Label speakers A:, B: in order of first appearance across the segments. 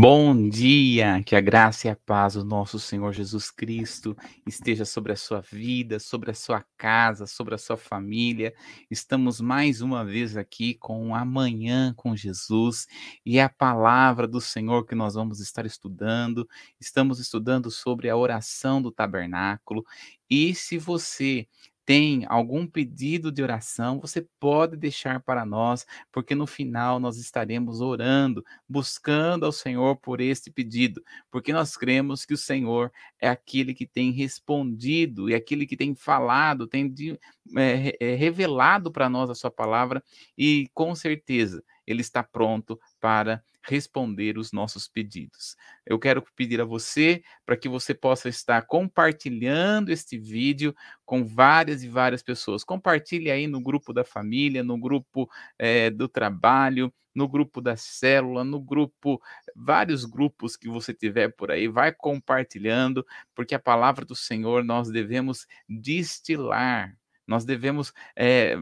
A: Bom dia, que a graça e a paz do nosso Senhor Jesus Cristo esteja sobre a sua vida, sobre a sua casa, sobre a sua família. Estamos mais uma vez aqui com Amanhã com Jesus e a palavra do Senhor que nós vamos estar estudando. Estamos estudando sobre a oração do tabernáculo. E se você tem algum pedido de oração, você pode deixar para nós, porque no final nós estaremos orando, buscando ao Senhor por este pedido, porque nós cremos que o Senhor é aquele que tem respondido e aquele que tem falado, tem de, é, é, revelado para nós a sua palavra e com certeza ele está pronto para responder os nossos pedidos. Eu quero pedir a você para que você possa estar compartilhando este vídeo com várias e várias pessoas. Compartilhe aí no grupo da família, no grupo é, do trabalho, no grupo da célula, no grupo, vários grupos que você tiver por aí, vai compartilhando, porque a palavra do Senhor nós devemos destilar nós devemos é,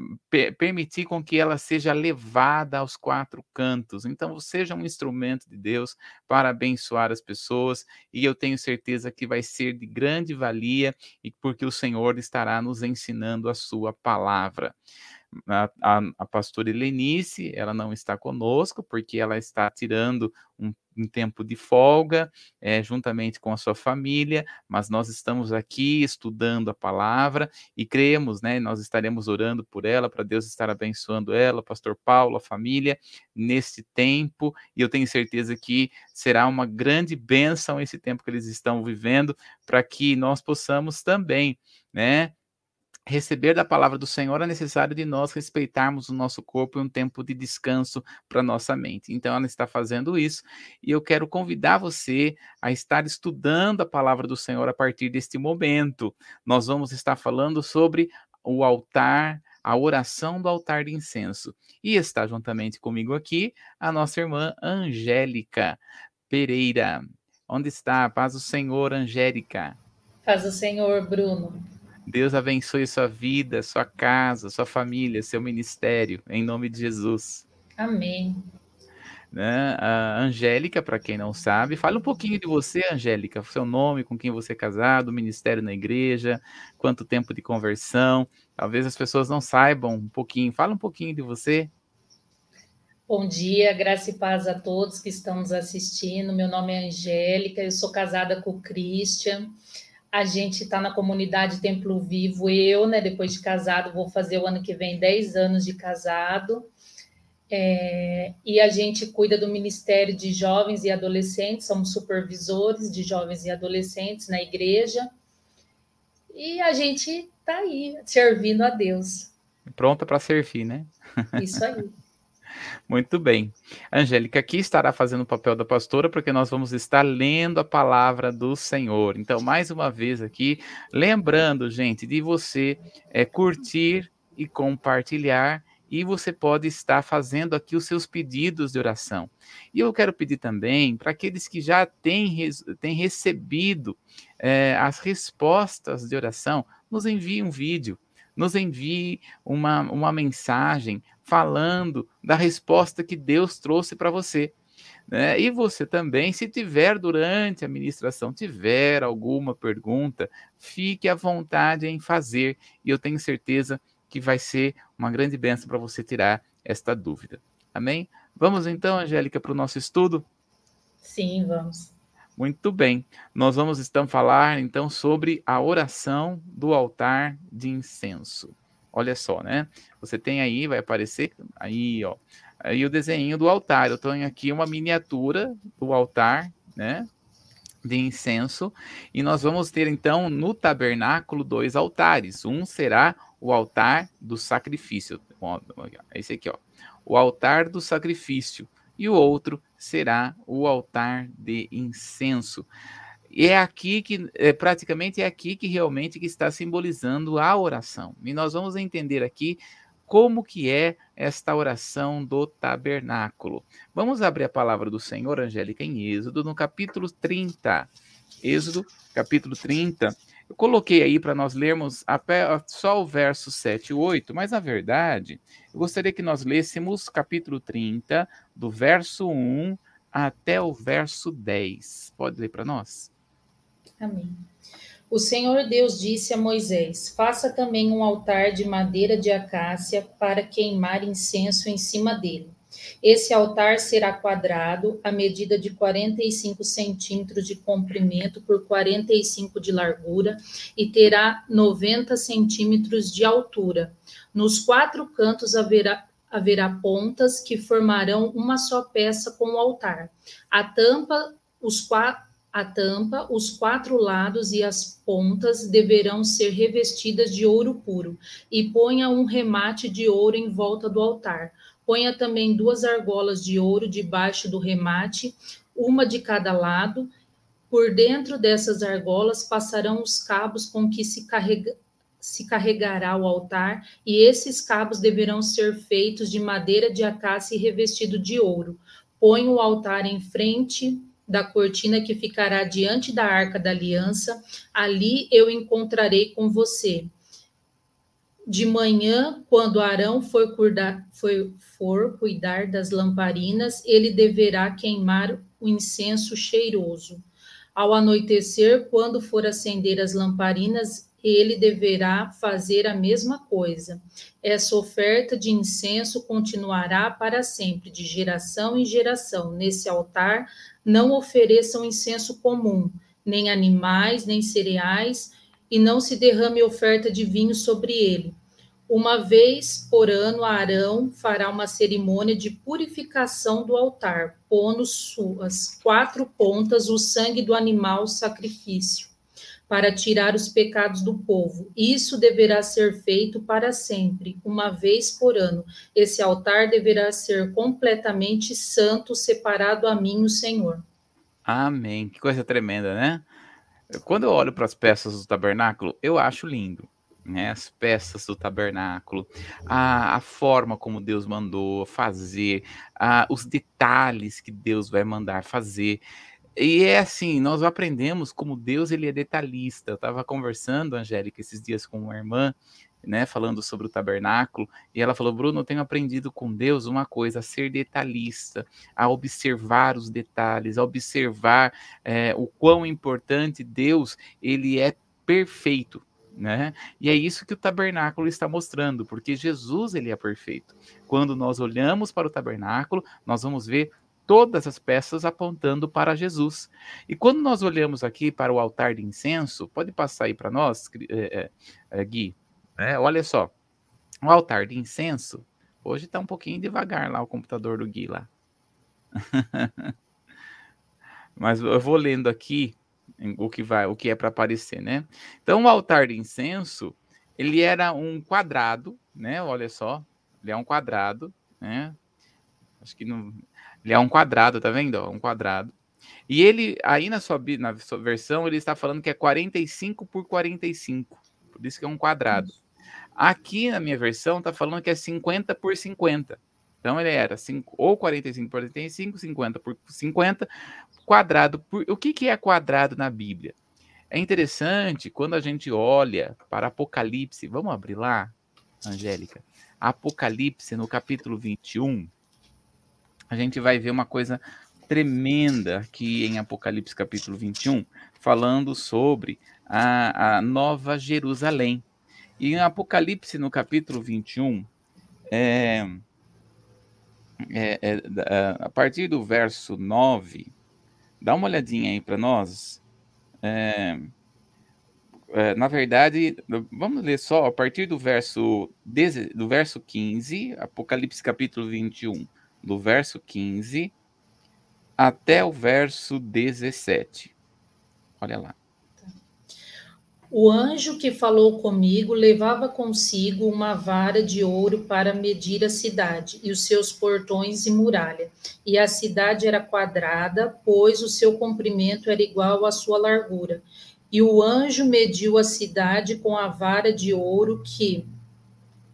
A: permitir com que ela seja levada aos quatro cantos. Então, seja um instrumento de Deus para abençoar as pessoas, e eu tenho certeza que vai ser de grande valia, e porque o Senhor estará nos ensinando a sua palavra. A, a, a pastora Helenice, ela não está conosco, porque ela está tirando um em tempo de folga, é, juntamente com a sua família, mas nós estamos aqui estudando a palavra e cremos, né? Nós estaremos orando por ela, para Deus estar abençoando ela, Pastor Paulo, a família, nesse tempo, e eu tenho certeza que será uma grande bênção esse tempo que eles estão vivendo, para que nós possamos também, né? Receber da palavra do Senhor é necessário de nós respeitarmos o nosso corpo e um tempo de descanso para nossa mente. Então ela está fazendo isso e eu quero convidar você a estar estudando a palavra do Senhor a partir deste momento. Nós vamos estar falando sobre o altar, a oração do altar de incenso. E está juntamente comigo aqui a nossa irmã Angélica Pereira. Onde está? Paz do Senhor, Angélica.
B: Paz do Senhor, Bruno.
A: Deus abençoe sua vida, sua casa, sua família, seu ministério, em nome de Jesus.
B: Amém.
A: Né? A Angélica, para quem não sabe, fala um pouquinho de você, Angélica, seu nome, com quem você é casado, ministério na igreja, quanto tempo de conversão. Talvez as pessoas não saibam um pouquinho. Fala um pouquinho de você.
B: Bom dia, graça e paz a todos que estão nos assistindo. Meu nome é Angélica, eu sou casada com o Christian. A gente está na comunidade Templo Vivo. Eu, né, depois de casado, vou fazer o ano que vem 10 anos de casado. É, e a gente cuida do Ministério de Jovens e Adolescentes, somos supervisores de jovens e adolescentes na igreja. E a gente está aí, servindo a Deus.
A: Pronta para servir, né?
B: Isso aí.
A: Muito bem. Angélica aqui estará fazendo o papel da pastora, porque nós vamos estar lendo a palavra do Senhor. Então, mais uma vez aqui, lembrando, gente, de você é, curtir e compartilhar e você pode estar fazendo aqui os seus pedidos de oração. E eu quero pedir também para aqueles que já têm, têm recebido é, as respostas de oração, nos envie um vídeo, nos envie uma, uma mensagem falando da resposta que Deus trouxe para você. Né? E você também, se tiver durante a ministração, tiver alguma pergunta, fique à vontade em fazer, e eu tenho certeza que vai ser uma grande bênção para você tirar esta dúvida. Amém? Vamos então, Angélica, para o nosso estudo?
B: Sim, vamos.
A: Muito bem. Nós vamos então falar então sobre a oração do altar de incenso. Olha só, né? Você tem aí, vai aparecer aí, ó, aí o desenho do altar. Eu tenho aqui uma miniatura do altar, né? De incenso, e nós vamos ter então no tabernáculo dois altares. Um será o altar do sacrifício, esse aqui, ó, o altar do sacrifício, e o outro será o altar de incenso. E é aqui que, é, praticamente é aqui que realmente que está simbolizando a oração. E nós vamos entender aqui como que é esta oração do tabernáculo. Vamos abrir a palavra do Senhor, Angélica, em Êxodo, no capítulo 30. Êxodo, capítulo 30. Eu coloquei aí para nós lermos só o verso 7 e 8, mas na verdade, eu gostaria que nós lêssemos capítulo 30, do verso 1 até o verso 10. Pode ler para nós?
B: Amém. O Senhor Deus disse a Moisés: Faça também um altar de madeira de acácia para queimar incenso em cima dele. Esse altar será quadrado, a medida de 45 centímetros de comprimento por 45 de largura e terá 90 centímetros de altura. Nos quatro cantos haverá, haverá pontas que formarão uma só peça com o altar. A tampa, os quatro a tampa, os quatro lados e as pontas deverão ser revestidas de ouro puro, e ponha um remate de ouro em volta do altar. Ponha também duas argolas de ouro debaixo do remate, uma de cada lado. Por dentro dessas argolas passarão os cabos com que se, carrega, se carregará o altar, e esses cabos deverão ser feitos de madeira de acácia e revestido de ouro. Põe o altar em frente da cortina que ficará diante da arca da aliança, ali eu encontrarei com você. De manhã, quando Arão for cuidar, for, cuidar das lamparinas, ele deverá queimar o incenso cheiroso. Ao anoitecer, quando for acender as lamparinas, ele deverá fazer a mesma coisa. Essa oferta de incenso continuará para sempre, de geração em geração. Nesse altar não ofereçam incenso comum, nem animais, nem cereais, e não se derrame oferta de vinho sobre ele. Uma vez por ano, Arão fará uma cerimônia de purificação do altar, pondo suas quatro pontas o sangue do animal sacrifício para tirar os pecados do povo. Isso deverá ser feito para sempre, uma vez por ano. Esse altar deverá ser completamente santo, separado a mim, o Senhor.
A: Amém. Que coisa tremenda, né? Quando eu olho para as peças do tabernáculo, eu acho lindo. Né, as peças do tabernáculo, a, a forma como Deus mandou fazer, a, os detalhes que Deus vai mandar fazer. E é assim, nós aprendemos como Deus ele é detalhista. Eu estava conversando, Angélica, esses dias com uma irmã, né, falando sobre o tabernáculo, e ela falou: "Bruno, eu tenho aprendido com Deus uma coisa, a ser detalhista, a observar os detalhes, a observar é, o quão importante Deus ele é perfeito, né? E é isso que o tabernáculo está mostrando, porque Jesus ele é perfeito. Quando nós olhamos para o tabernáculo, nós vamos ver todas as peças apontando para Jesus. E quando nós olhamos aqui para o altar de incenso, pode passar aí para nós, é, é, Gui, é, olha só, o altar de incenso, hoje está um pouquinho devagar lá o computador do Gui lá. Mas eu vou lendo aqui o que vai, o que é para aparecer, né? Então o altar de incenso, ele era um quadrado, né? Olha só, ele é um quadrado, né? Acho que não ele é um quadrado, tá vendo? Um quadrado. E ele, aí na sua, na sua versão, ele está falando que é 45 por 45. Por isso que é um quadrado. Aqui na minha versão, está falando que é 50 por 50. Então ele era 5, ou 45 por 45, 50 por 50, quadrado. Por, o que, que é quadrado na Bíblia? É interessante quando a gente olha para Apocalipse. Vamos abrir lá, Angélica? Apocalipse, no capítulo 21 a gente vai ver uma coisa tremenda aqui em Apocalipse capítulo 21, falando sobre a, a Nova Jerusalém. E em Apocalipse, no capítulo 21, é, é, é, a partir do verso 9, dá uma olhadinha aí para nós. É, é, na verdade, vamos ler só a partir do verso, do verso 15, Apocalipse capítulo 21 do verso 15 até o verso 17. Olha lá.
B: O anjo que falou comigo levava consigo uma vara de ouro para medir a cidade e os seus portões e muralha. E a cidade era quadrada, pois o seu comprimento era igual à sua largura. E o anjo mediu a cidade com a vara de ouro que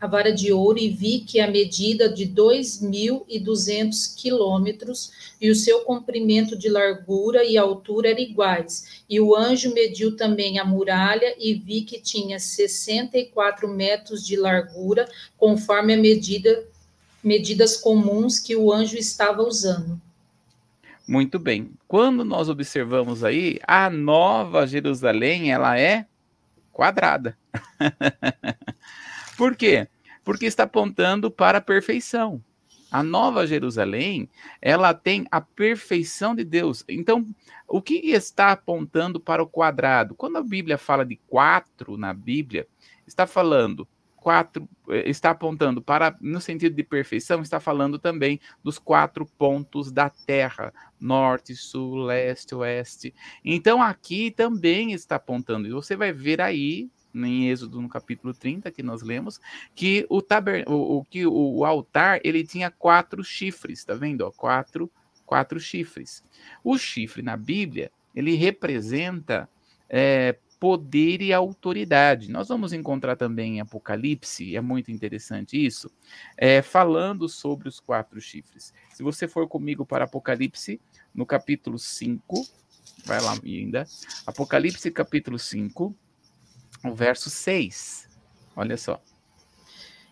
B: a vara de ouro e vi que a medida de 2.200 quilômetros e o seu comprimento de largura e altura eram iguais. E o anjo mediu também a muralha e vi que tinha 64 metros de largura, conforme a medida medidas comuns que o anjo estava usando.
A: Muito bem. Quando nós observamos aí, a Nova Jerusalém, ela é quadrada. Por quê? Porque está apontando para a perfeição. A Nova Jerusalém, ela tem a perfeição de Deus. Então, o que está apontando para o quadrado? Quando a Bíblia fala de quatro na Bíblia, está falando quatro, eh, está apontando para, no sentido de perfeição, está falando também dos quatro pontos da Terra: norte, sul, leste, oeste. Então aqui também está apontando, e você vai ver aí em Êxodo no capítulo 30 que nós lemos, que o, o, o, que o altar ele tinha quatro chifres, tá vendo? Ó, quatro, quatro chifres. O chifre na Bíblia ele representa é, poder e autoridade. Nós vamos encontrar também em Apocalipse, é muito interessante isso, é, falando sobre os quatro chifres. Se você for comigo para Apocalipse, no capítulo 5, vai lá ainda, Apocalipse capítulo 5, o verso 6. Olha só.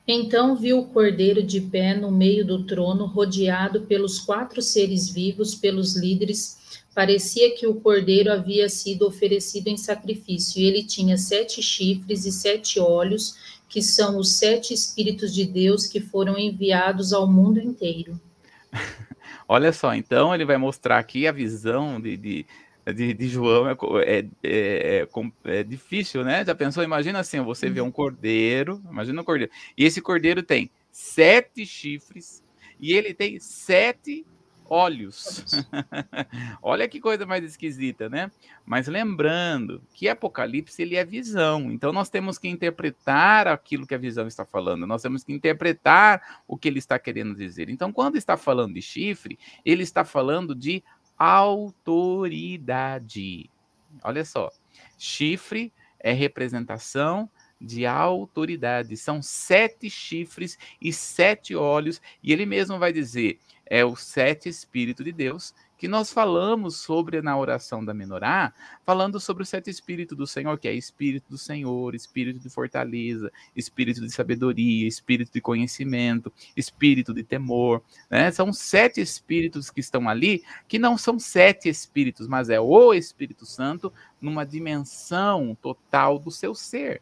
B: Então viu o cordeiro de pé no meio do trono, rodeado pelos quatro seres vivos, pelos líderes. Parecia que o cordeiro havia sido oferecido em sacrifício, e ele tinha sete chifres e sete olhos, que são os sete Espíritos de Deus que foram enviados ao mundo inteiro.
A: Olha só, então ele vai mostrar aqui a visão de, de de, de João é, é, é, é, difícil, né? Já pensou? Imagina assim, você vê um cordeiro, imagina um cordeiro, e esse cordeiro tem sete chifres e ele tem sete olhos. Olha que coisa mais esquisita, né? Mas lembrando que Apocalipse ele é visão, então nós temos que interpretar aquilo que a visão está falando, nós temos que interpretar o que ele está querendo dizer. Então, quando está falando de chifre, ele está falando de autoridade. Olha só, chifre é representação de autoridade. São sete chifres e sete olhos, e ele mesmo vai dizer: é o sete Espírito de Deus que nós falamos sobre na oração da menorá, falando sobre o sete espírito do Senhor, que é espírito do Senhor, espírito de fortaleza, espírito de sabedoria, espírito de conhecimento, espírito de temor, né? São sete espíritos que estão ali, que não são sete espíritos, mas é o Espírito Santo numa dimensão total do seu ser.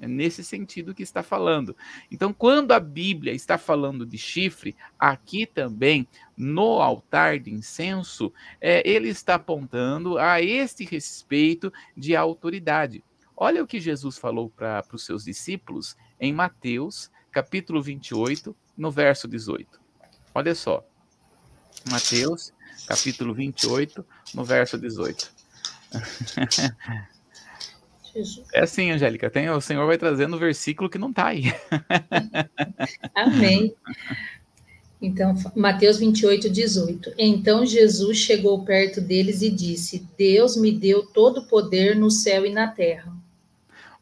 A: É nesse sentido que está falando. Então, quando a Bíblia está falando de chifre, aqui também, no altar de incenso, é, ele está apontando a este respeito de autoridade. Olha o que Jesus falou para os seus discípulos em Mateus, capítulo 28, no verso 18. Olha só. Mateus, capítulo 28, no verso 18. Jesus. É assim, Angélica, tem, o Senhor vai trazendo o versículo que não está aí.
B: Amém. Então, Mateus 28, 18. Então Jesus chegou perto deles e disse: Deus me deu todo o poder no céu e na terra.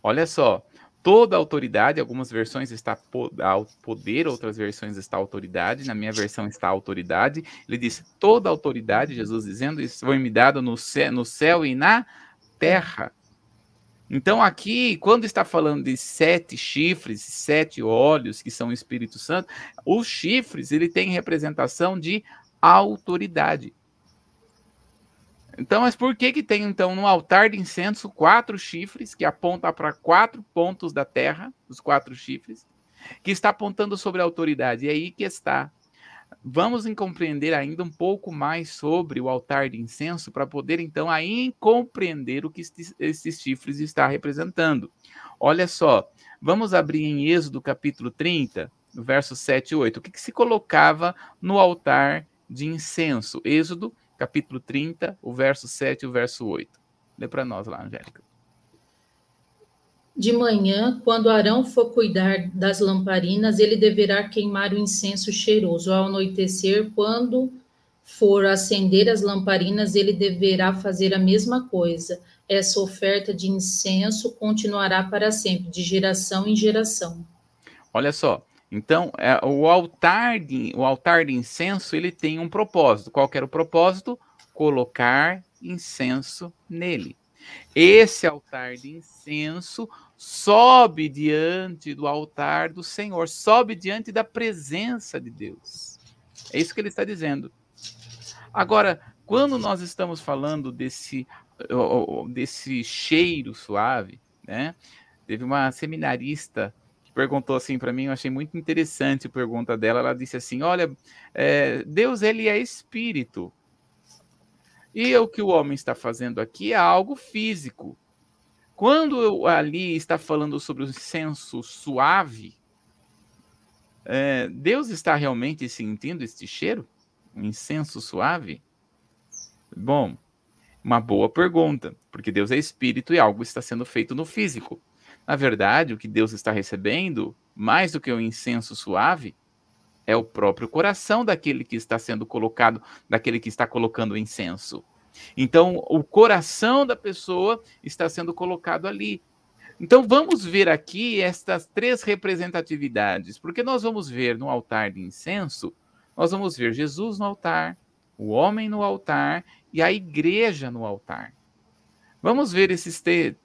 A: Olha só, toda a autoridade, algumas versões está poder, outras versões está autoridade, na minha versão está autoridade. Ele disse: toda a autoridade, Jesus dizendo, isso foi me dado no céu, no céu e na terra. Então, aqui, quando está falando de sete chifres, sete olhos, que são o Espírito Santo, os chifres, ele tem representação de autoridade. Então, mas por que que tem, então, no altar de incenso, quatro chifres, que aponta para quatro pontos da terra, os quatro chifres, que está apontando sobre a autoridade? E é aí que está Vamos compreender ainda um pouco mais sobre o altar de incenso para poder então aí compreender o que esses chifres está representando. Olha só, vamos abrir em Êxodo capítulo 30, verso 7 e 8. O que, que se colocava no altar de incenso? Êxodo capítulo 30, o verso 7 e o verso 8. Lê para nós lá, Angélica.
B: De manhã, quando Arão for cuidar das lamparinas, ele deverá queimar o incenso cheiroso. Ao anoitecer, quando for acender as lamparinas, ele deverá fazer a mesma coisa. Essa oferta de incenso continuará para sempre, de geração em geração.
A: Olha só, então é, o altar de o altar de incenso ele tem um propósito. Qual era o propósito? Colocar incenso nele. Esse altar de incenso sobe diante do altar do Senhor, sobe diante da presença de Deus. É isso que ele está dizendo. Agora, quando nós estamos falando desse, desse cheiro suave, né? Teve uma seminarista que perguntou assim para mim, eu achei muito interessante a pergunta dela. Ela disse assim: Olha, é, Deus ele é espírito. E o que o homem está fazendo aqui é algo físico. Quando ali está falando sobre o senso suave, é, Deus está realmente sentindo este cheiro? Um incenso suave? Bom, uma boa pergunta, porque Deus é espírito e algo está sendo feito no físico. Na verdade, o que Deus está recebendo, mais do que o incenso suave, é o próprio coração daquele que está sendo colocado, daquele que está colocando o incenso. Então, o coração da pessoa está sendo colocado ali. Então, vamos ver aqui estas três representatividades, porque nós vamos ver no altar de incenso, nós vamos ver Jesus no altar, o homem no altar e a igreja no altar. Vamos ver esses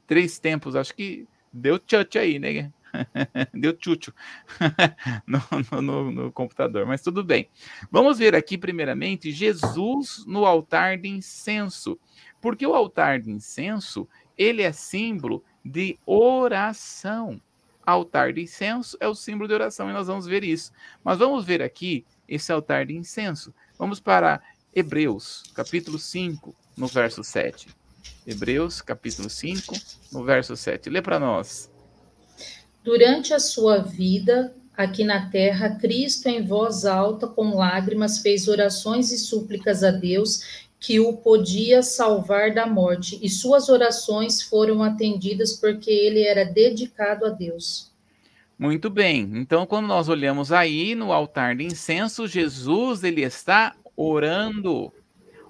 A: três tempos, acho que Deu tchut aí, né? Deu tchutchu no, no, no, computador, mas tudo bem. Vamos ver aqui, primeiramente, Jesus no altar de incenso. Porque o altar de incenso, ele é símbolo de oração. Altar de incenso é o símbolo de oração, e nós vamos ver isso. Mas vamos ver aqui esse altar de incenso. Vamos para Hebreus, capítulo 5, no verso 7. Hebreus, capítulo 5, no verso 7. Lê para nós.
B: Durante a sua vida aqui na terra, Cristo, em voz alta, com lágrimas, fez orações e súplicas a Deus que o podia salvar da morte, e suas orações foram atendidas porque ele era dedicado a Deus.
A: Muito bem. Então, quando nós olhamos aí no altar de incenso, Jesus ele está orando.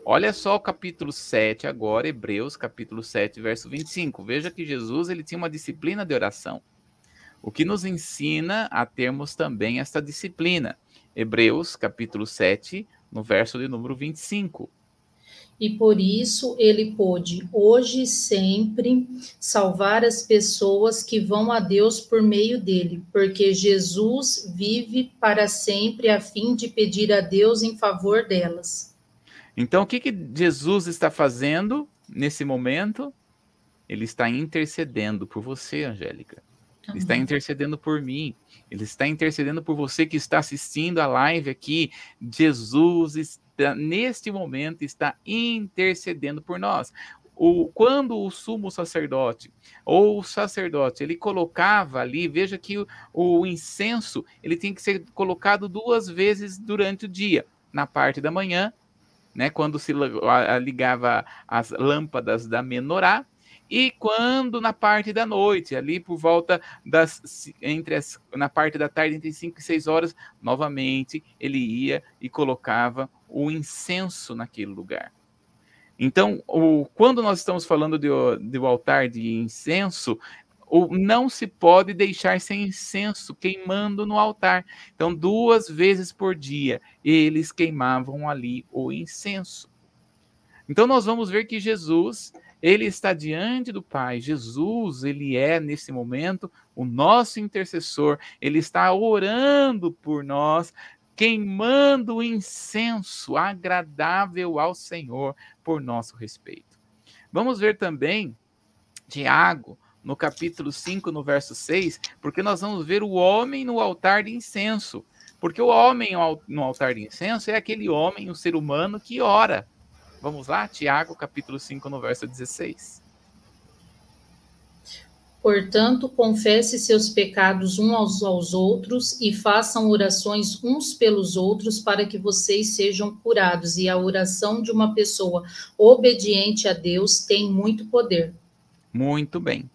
A: Olha só o capítulo 7 agora, Hebreus, capítulo 7, verso 25. Veja que Jesus ele tinha uma disciplina de oração. O que nos ensina a termos também esta disciplina. Hebreus, capítulo 7, no verso de número 25.
B: E por isso ele pôde, hoje e sempre, salvar as pessoas que vão a Deus por meio dele, porque Jesus vive para sempre a fim de pedir a Deus em favor delas.
A: Então, o que, que Jesus está fazendo nesse momento? Ele está intercedendo por você, Angélica. Ele está intercedendo por mim. Ele está intercedendo por você que está assistindo a live aqui. Jesus está, neste momento, está intercedendo por nós. O, quando o sumo sacerdote ou o sacerdote ele colocava ali, veja que o, o incenso ele tem que ser colocado duas vezes durante o dia, na parte da manhã né, quando se ligava as lâmpadas da menorá, e quando na parte da noite, ali por volta das entre as, na parte da tarde entre 5 e 6 horas, novamente ele ia e colocava o incenso naquele lugar. Então, o, quando nós estamos falando do, do altar de incenso, ou não se pode deixar sem incenso queimando no altar. Então, duas vezes por dia, eles queimavam ali o incenso. Então, nós vamos ver que Jesus, ele está diante do Pai. Jesus, ele é, nesse momento, o nosso intercessor. Ele está orando por nós, queimando incenso agradável ao Senhor por nosso respeito. Vamos ver também Tiago, no capítulo 5, no verso 6, porque nós vamos ver o homem no altar de incenso. Porque o homem no altar de incenso é aquele homem, o ser humano que ora. Vamos lá, Tiago, capítulo 5, no verso 16.
B: Portanto, confesse seus pecados uns aos, outros e façam orações uns pelos outros para que vocês sejam curados. E a oração de uma pessoa obediente a Deus tem muito poder.
A: Muito bem.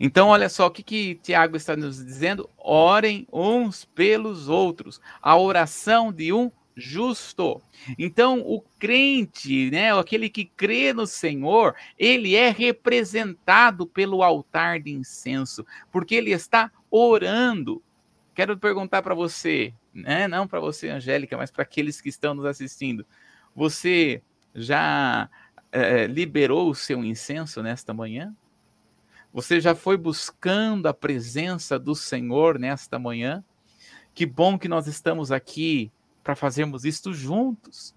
A: Então, olha só o que, que Tiago está nos dizendo: orem uns pelos outros. A oração de um justo. Então, o crente, né, aquele que crê no Senhor, ele é representado pelo altar de incenso, porque ele está orando. Quero perguntar para você, né, não para você, Angélica, mas para aqueles que estão nos assistindo. Você já é, liberou o seu incenso nesta manhã? Você já foi buscando a presença do Senhor nesta manhã? Que bom que nós estamos aqui para fazermos isto juntos.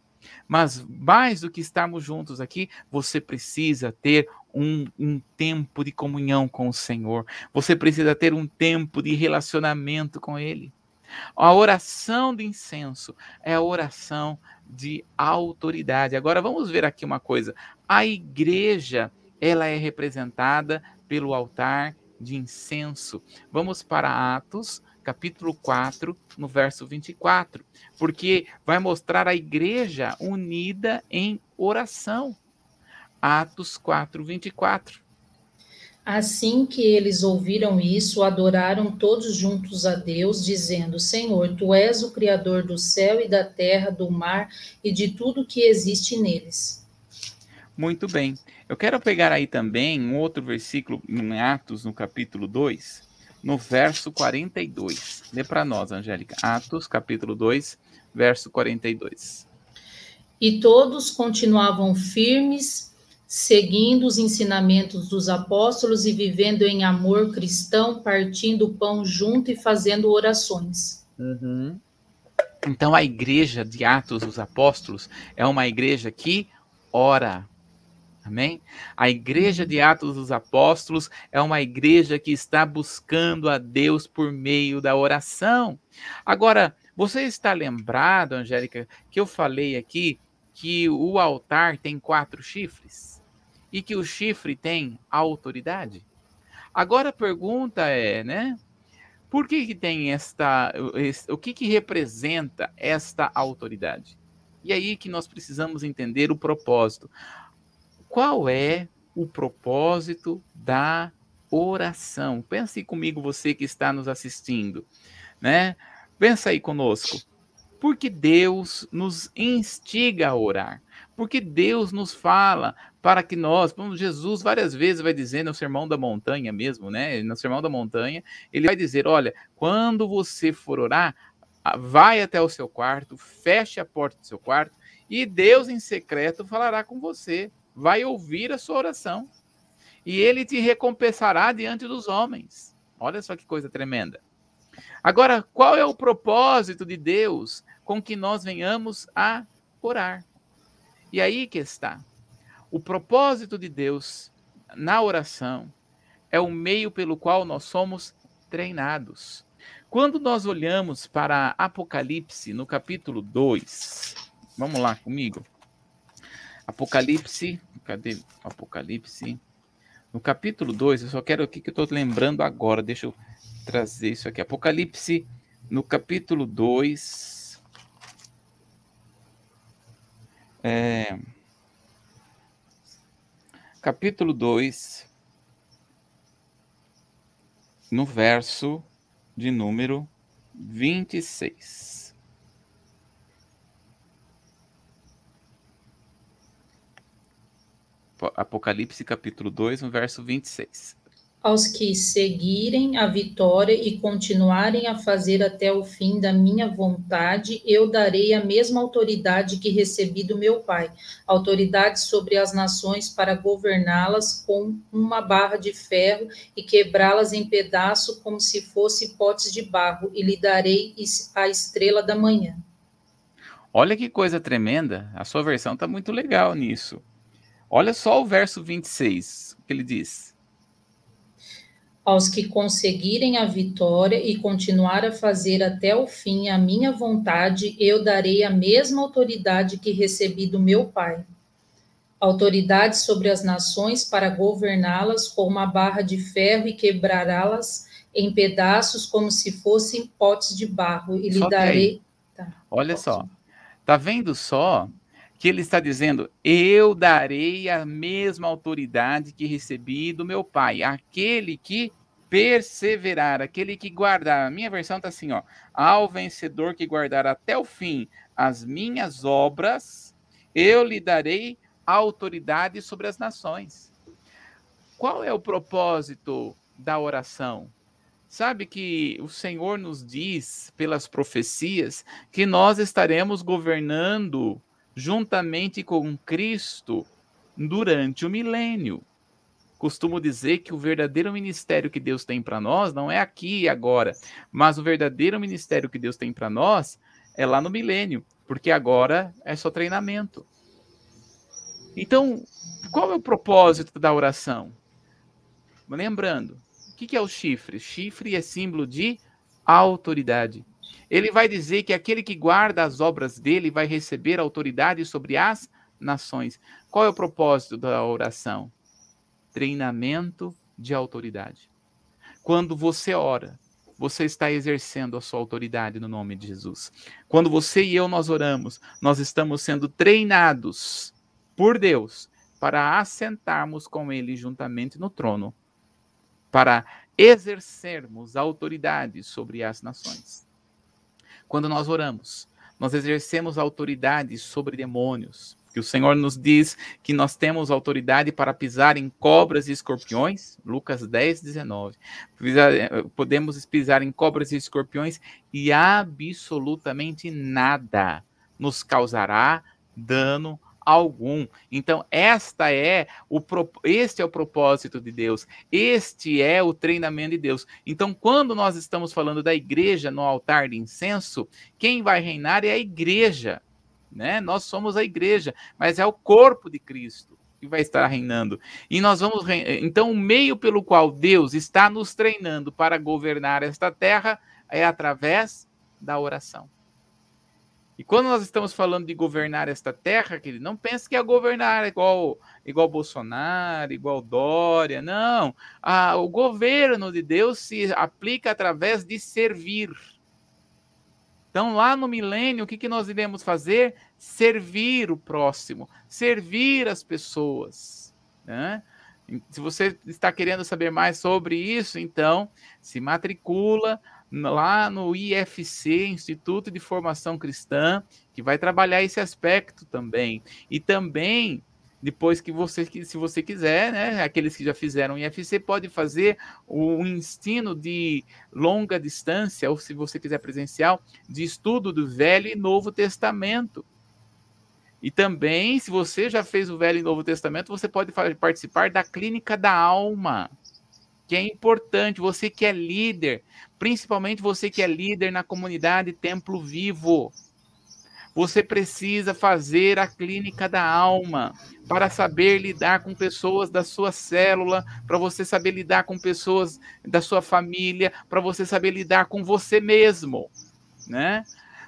A: Mas mais do que estarmos juntos aqui, você precisa ter um, um, tempo de comunhão com o Senhor. Você precisa ter um tempo de relacionamento com Ele. A oração de incenso é a oração de autoridade. Agora vamos ver aqui uma coisa. A igreja, ela é representada pelo altar de incenso. Vamos para Atos, capítulo 4, no verso 24, porque vai mostrar a igreja unida em oração. Atos 4, 24.
B: Assim que eles ouviram isso, adoraram todos juntos a Deus, dizendo: Senhor, tu és o Criador do céu e da terra, do mar e de tudo que existe neles.
A: Muito bem. Eu quero pegar aí também um outro versículo em Atos, no capítulo 2, no verso 42. Lê para nós, Angélica. Atos, capítulo 2, verso 42.
B: E todos continuavam firmes seguindo os ensinamentos dos apóstolos e vivendo em amor cristão, partindo o pão junto e fazendo orações.
A: Uhum. Então, a igreja de Atos dos Apóstolos é uma igreja que ora. Amém? A igreja de Atos dos Apóstolos é uma igreja que está buscando a Deus por meio da oração. Agora, você está lembrado, Angélica, que eu falei aqui que o altar tem quatro chifres? e que o chifre tem autoridade? Agora a pergunta é, né? Por que, que tem esta. O que, que representa esta autoridade? E aí que nós precisamos entender o propósito. Qual é o propósito da oração? Pense comigo, você que está nos assistindo, né? Pensa aí conosco. Porque Deus nos instiga a orar. Porque Deus nos fala para que nós, como Jesus várias vezes vai dizer no Sermão da Montanha mesmo, né? No Sermão da Montanha, ele vai dizer: olha, quando você for orar, vai até o seu quarto, feche a porta do seu quarto e Deus em secreto falará com você, vai ouvir a sua oração e ele te recompensará diante dos homens. Olha só que coisa tremenda. Agora, qual é o propósito de Deus com que nós venhamos a orar? E aí que está. O propósito de Deus na oração é o meio pelo qual nós somos treinados. Quando nós olhamos para Apocalipse, no capítulo 2, vamos lá comigo. Apocalipse, cadê Apocalipse? No capítulo 2, eu só quero aqui que eu estou lembrando agora, deixa eu trazer isso aqui. Apocalipse, no capítulo 2, É, capítulo 2, no verso de número 26. Apocalipse capítulo 2, no verso 26
B: aos que seguirem a vitória e continuarem a fazer até o fim da minha vontade, eu darei a mesma autoridade que recebi do meu Pai, autoridade sobre as nações para governá-las com uma barra de ferro e quebrá-las em pedaço como se fossem potes de barro, e lhe darei a estrela da manhã.
A: Olha que coisa tremenda, a sua versão está muito legal nisso. Olha só o verso 26, que ele diz.
B: Aos que conseguirem a vitória e continuar a fazer até o fim a minha vontade, eu darei a mesma autoridade que recebi do meu Pai. Autoridade sobre as nações para governá-las com uma barra de ferro e quebrá-las em pedaços como se fossem potes de barro, e lhe só darei.
A: Tá, Olha só, tá vendo só que ele está dizendo: Eu darei a mesma autoridade que recebi do meu pai, aquele que perseverar, aquele que guardar. A minha versão está assim: ó, ao vencedor que guardar até o fim as minhas obras, eu lhe darei autoridade sobre as nações. Qual é o propósito da oração? Sabe que o Senhor nos diz pelas profecias que nós estaremos governando juntamente com Cristo durante o milênio. Costumo dizer que o verdadeiro ministério que Deus tem para nós não é aqui e agora, mas o verdadeiro ministério que Deus tem para nós é lá no milênio, porque agora é só treinamento. Então, qual é o propósito da oração? Lembrando, o que é o chifre? Chifre é símbolo de autoridade. Ele vai dizer que aquele que guarda as obras dele vai receber autoridade sobre as nações. Qual é o propósito da oração? Treinamento de autoridade. Quando você ora, você está exercendo a sua autoridade no nome de Jesus. Quando você e eu nós oramos, nós estamos sendo treinados por Deus para assentarmos com ele juntamente no trono, para exercermos autoridade sobre as nações. Quando nós oramos, nós exercemos autoridade sobre demônios, que o Senhor nos diz que nós temos autoridade para pisar em cobras e escorpiões, Lucas 10, 19. Podemos pisar em cobras e escorpiões e absolutamente nada nos causará dano algum. Então, esta é o este é o propósito de Deus. Este é o treinamento de Deus. Então, quando nós estamos falando da igreja no altar de incenso, quem vai reinar é a igreja, né? Nós somos a igreja, mas é o corpo de Cristo que vai estar reinando. E nós vamos então o meio pelo qual Deus está nos treinando para governar esta terra é através da oração. E quando nós estamos falando de governar esta terra, querido, não pense que é governar igual igual Bolsonaro, igual Dória, não. Ah, o governo de Deus se aplica através de servir. Então, lá no milênio, o que, que nós iremos fazer? Servir o próximo, servir as pessoas. Né? Se você está querendo saber mais sobre isso, então se matricula lá no IFC, Instituto de Formação Cristã, que vai trabalhar esse aspecto também. E também, depois que você, se você quiser, né, aqueles que já fizeram IFC, pode fazer o ensino de longa distância, ou se você quiser presencial, de estudo do Velho e Novo Testamento. E também, se você já fez o Velho e Novo Testamento, você pode participar da Clínica da Alma que é importante, você que é líder, principalmente você que é líder na comunidade Templo Vivo. Você precisa fazer a clínica da alma para saber lidar com pessoas da sua célula, para você saber lidar com pessoas da sua família, para você saber lidar com você mesmo, né?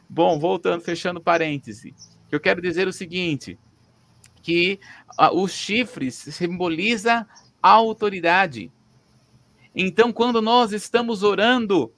A: Bom, voltando, fechando parêntese, eu quero dizer o seguinte, que uh, os chifres simboliza a autoridade. Então, quando nós estamos orando,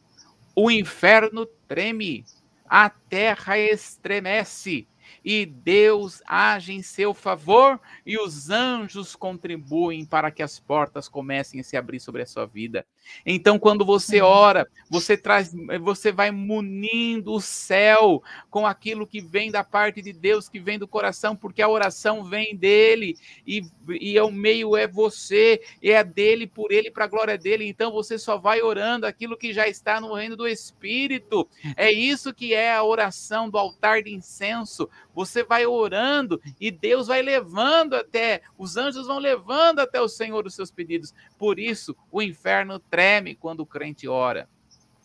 A: o inferno treme, a terra estremece e Deus age em seu favor e os anjos contribuem para que as portas comecem a se abrir sobre a sua vida. Então, quando você ora, você traz, você vai munindo o céu com aquilo que vem da parte de Deus, que vem do coração, porque a oração vem dele e, e é o meio é você, e é dele, por ele, para a glória dele. Então, você só vai orando aquilo que já está no reino do Espírito. É isso que é a oração do altar de incenso. Você vai orando e Deus vai levando até, os anjos vão levando até o Senhor os seus pedidos. Por isso, o inferno treme quando o crente ora,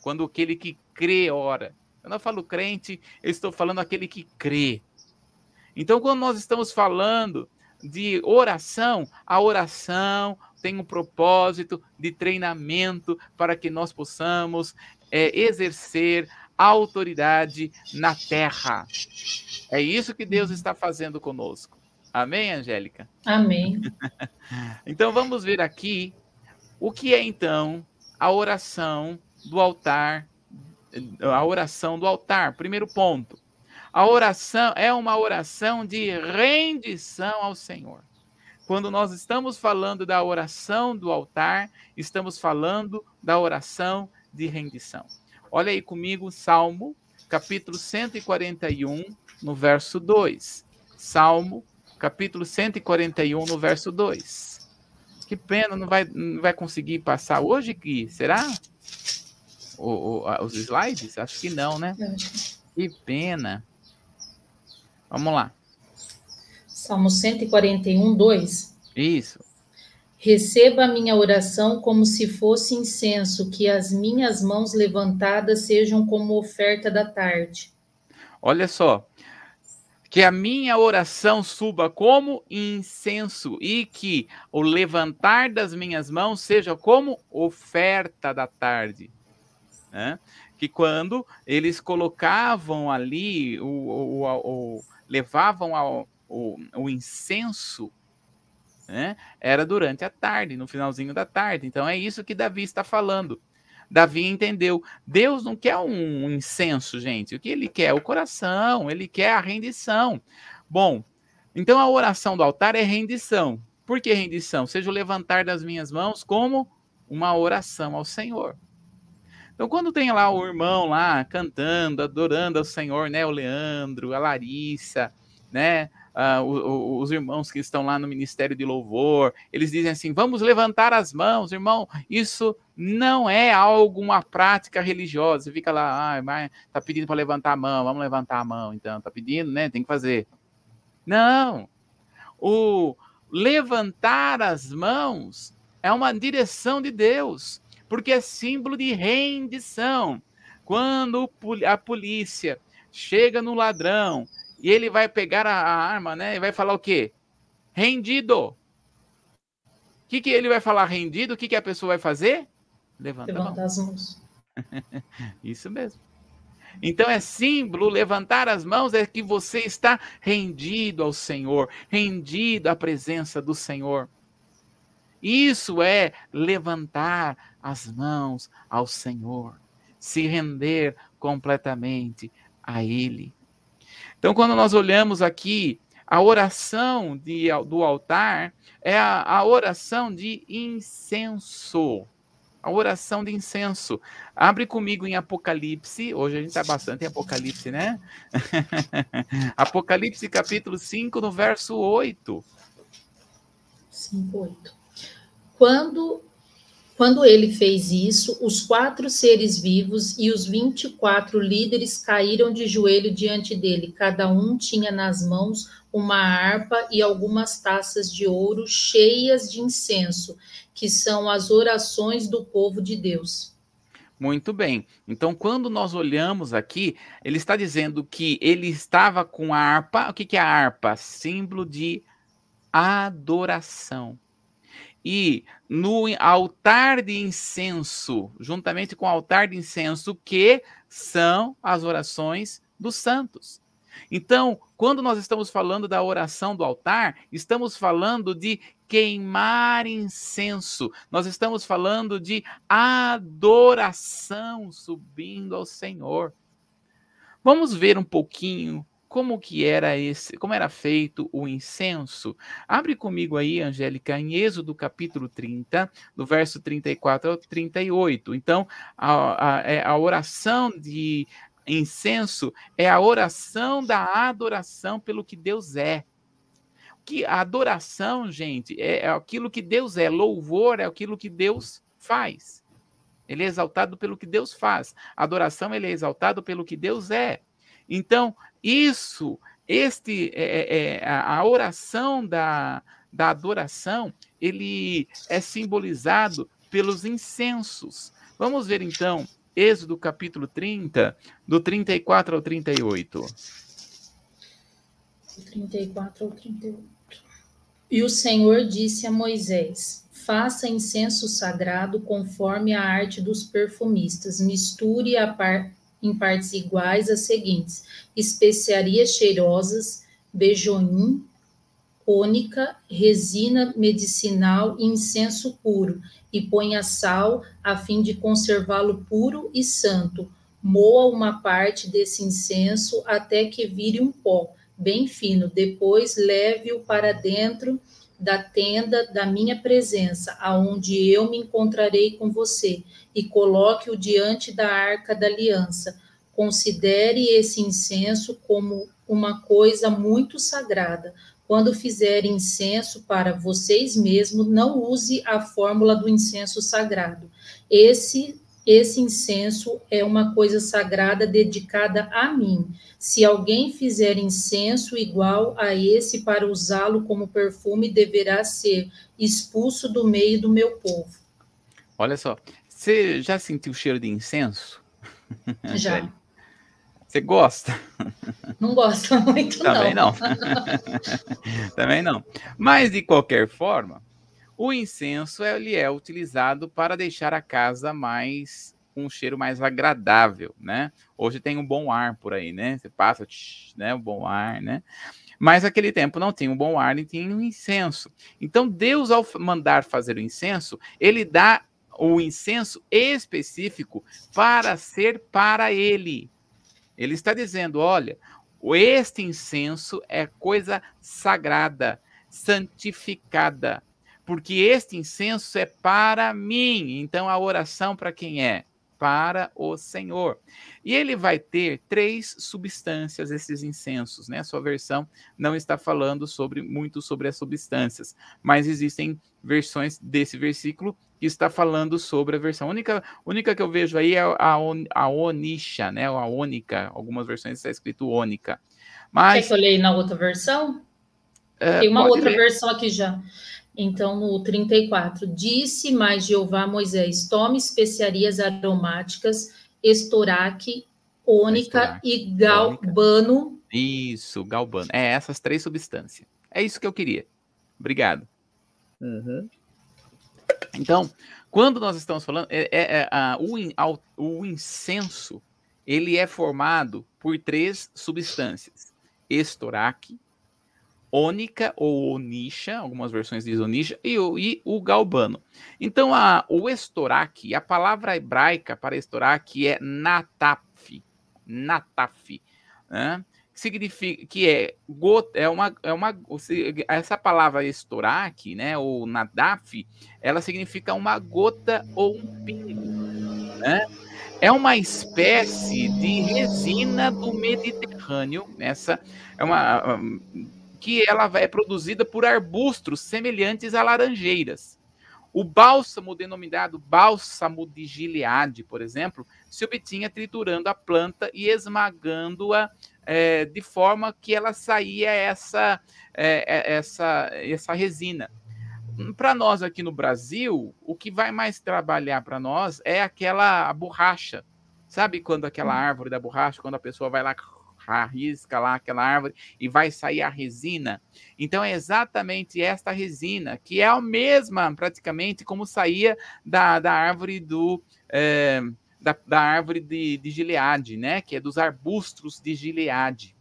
A: quando aquele que crê ora. Eu não falo crente, eu estou falando aquele que crê. Então, quando nós estamos falando de oração, a oração tem um propósito de treinamento para que nós possamos é, exercer autoridade na terra. É isso que Deus está fazendo conosco. Amém, Angélica?
B: Amém.
A: então vamos ver aqui o que é então a oração do altar, a oração do altar. Primeiro ponto. A oração é uma oração de rendição ao Senhor. Quando nós estamos falando da oração do altar, estamos falando da oração de rendição. Olha aí comigo, Salmo, capítulo 141, no verso 2. Salmo, capítulo 141, no verso 2. Que pena, não vai, não vai conseguir passar hoje, Gui? Será? O, o, os slides? Acho que não, né? Que pena. Vamos lá.
B: Salmo 141, 2.
A: Isso.
B: Receba a minha oração como se fosse incenso, que as minhas mãos levantadas sejam como oferta da tarde.
A: Olha só, que a minha oração suba como incenso e que o levantar das minhas mãos seja como oferta da tarde. Né? Que quando eles colocavam ali, o, o, o, levavam ao, o, o incenso, né? era durante a tarde, no finalzinho da tarde. Então é isso que Davi está falando. Davi entendeu. Deus não quer um incenso, gente. O que ele quer? O coração, ele quer a rendição. Bom, então a oração do altar é rendição. Por que rendição? Seja o levantar das minhas mãos como uma oração ao Senhor. Então, quando tem lá o irmão lá cantando, adorando ao Senhor, né? O Leandro, a Larissa, né? Uh, os irmãos que estão lá no Ministério de Louvor, eles dizem assim: vamos levantar as mãos, irmão. Isso não é algo, uma prática religiosa. Você fica lá, ah, mas tá pedindo para levantar a mão, vamos levantar a mão, então, tá pedindo, né? Tem que fazer. Não. O levantar as mãos é uma direção de Deus, porque é símbolo de rendição. Quando a polícia chega no ladrão e ele vai pegar a, a arma, né? E vai falar o quê? Rendido. O que, que ele vai falar rendido? O que, que a pessoa vai fazer?
B: Levanta Levantar as mãos.
A: Isso mesmo. Então é símbolo, levantar as mãos é que você está rendido ao Senhor, rendido à presença do Senhor. Isso é levantar as mãos ao Senhor, se render completamente a Ele. Então, quando nós olhamos aqui, a oração de, do altar é a, a oração de incenso. A oração de incenso. Abre comigo em Apocalipse. Hoje a gente está bastante em Apocalipse, né? Apocalipse capítulo 5, no verso 8.
B: 5, 8. Quando quando ele fez isso, os quatro seres vivos e os vinte e quatro líderes caíram de joelho diante dele. Cada um tinha nas mãos uma harpa e algumas taças de ouro cheias de incenso, que são as orações do povo de Deus.
A: Muito bem. Então, quando nós olhamos aqui, ele está dizendo que ele estava com a harpa. O que é a harpa? Símbolo de adoração. E no altar de incenso, juntamente com o altar de incenso, que são as orações dos santos. Então, quando nós estamos falando da oração do altar, estamos falando de queimar incenso, nós estamos falando de adoração subindo ao Senhor. Vamos ver um pouquinho como que era esse, como era feito o incenso. Abre comigo aí, Angélica, em Êxodo capítulo 30, do verso 34 ao 38. Então, a, a, é, a oração de incenso é a oração da adoração pelo que Deus é. Que a adoração, gente, é, é aquilo que Deus é. Louvor é aquilo que Deus faz. Ele é exaltado pelo que Deus faz. A adoração ele é exaltado pelo que Deus é. Então, isso, este, é, é, é a oração da, da adoração, ele é simbolizado pelos incensos. Vamos ver então Êxodo capítulo 30, do 34 ao 38.
B: 34 ao 38. E o Senhor disse a Moisés: Faça incenso sagrado conforme a arte dos perfumistas, misture a par em partes iguais as seguintes: especiarias cheirosas, bejoim, cônica, resina medicinal e incenso puro, e ponha sal a fim de conservá-lo puro e santo. Moa uma parte desse incenso até que vire um pó bem fino. Depois leve-o para dentro da tenda da minha presença, aonde eu me encontrarei com você, e coloque-o diante da arca da aliança. Considere esse incenso como uma coisa muito sagrada. Quando fizer incenso para vocês mesmos, não use a fórmula do incenso sagrado. Esse esse incenso é uma coisa sagrada dedicada a mim. Se alguém fizer incenso igual a esse para usá-lo como perfume, deverá ser expulso do meio do meu povo.
A: Olha só, você já sentiu o cheiro de incenso?
B: Já.
A: Você gosta?
B: Não gosto muito,
A: Também não. Também não. Mas, de qualquer forma, o incenso ele é utilizado para deixar a casa mais um cheiro mais agradável, né? Hoje tem um bom ar por aí, né? Você passa, né, o bom ar, né? Mas aquele tempo não tinha um bom ar e tinha um incenso. Então Deus ao mandar fazer o incenso, ele dá o incenso específico para ser para ele, ele está dizendo: olha, este incenso é coisa sagrada, santificada, porque este incenso é para mim. Então a oração para quem é? Para o Senhor. E ele vai ter três substâncias, esses incensos, né? A sua versão não está falando sobre muito sobre as substâncias, mas existem versões desse versículo que está falando sobre a versão. A única, única que eu vejo aí é a, on, a Onisha, né? A Ônica. Algumas versões está escrito Ônica.
B: Mas... Quer que eu leia na outra versão? É, Tem uma outra ler. versão aqui já. Então, no 34, disse mais Jeová a Moisés: tome especiarias aromáticas, estoraque, ônica e galbano.
A: Isso, galbano. É essas três substâncias. É isso que eu queria. Obrigado. Uhum. Então, quando nós estamos falando, é, é, é a, o, ao, o incenso, ele é formado por três substâncias: estoraque, ônica ou onisha, algumas versões dizem onisha, e o, e o galbano. Então, a, o estoraque, a palavra hebraica para estoraque é nataf, nataf, né? significa que é gota, é uma, é uma essa palavra estoraque, né, ou nadaf, ela significa uma gota ou um pingo, né? É uma espécie de resina do Mediterrâneo, essa é uma que ela é produzida por arbustos semelhantes a laranjeiras. O bálsamo, denominado bálsamo de Gileade, por exemplo, se obtinha triturando a planta e esmagando-a é, de forma que ela saía essa, é, essa, essa resina. Para nós aqui no Brasil, o que vai mais trabalhar para nós é aquela borracha. Sabe quando aquela hum. árvore da borracha, quando a pessoa vai lá arrisca lá aquela árvore e vai sair a resina. Então é exatamente esta resina, que é a mesma praticamente como saía da, da árvore do. É, da, da árvore de, de Gileade, né? Que é dos arbustos de Gileade,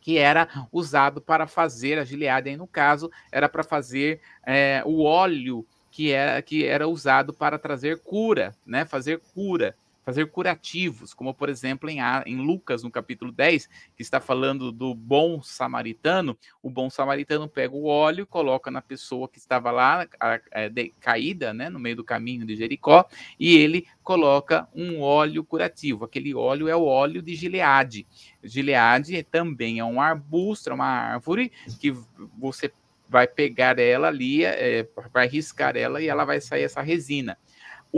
A: que era usado para fazer a Gileade, aí no caso, era para fazer é, o óleo que era, que era usado para trazer cura, né? Fazer cura fazer curativos, como por exemplo em, em, Lucas, no capítulo 10, que está falando do bom samaritano, o bom samaritano pega o óleo, coloca na pessoa que estava lá, a, a, de, caída, né, no meio do caminho de Jericó, e ele coloca um óleo curativo. Aquele óleo é o óleo de Gileade. Gileade também é um arbusto, é uma árvore que você vai pegar ela ali, é, vai riscar ela e ela vai sair essa resina.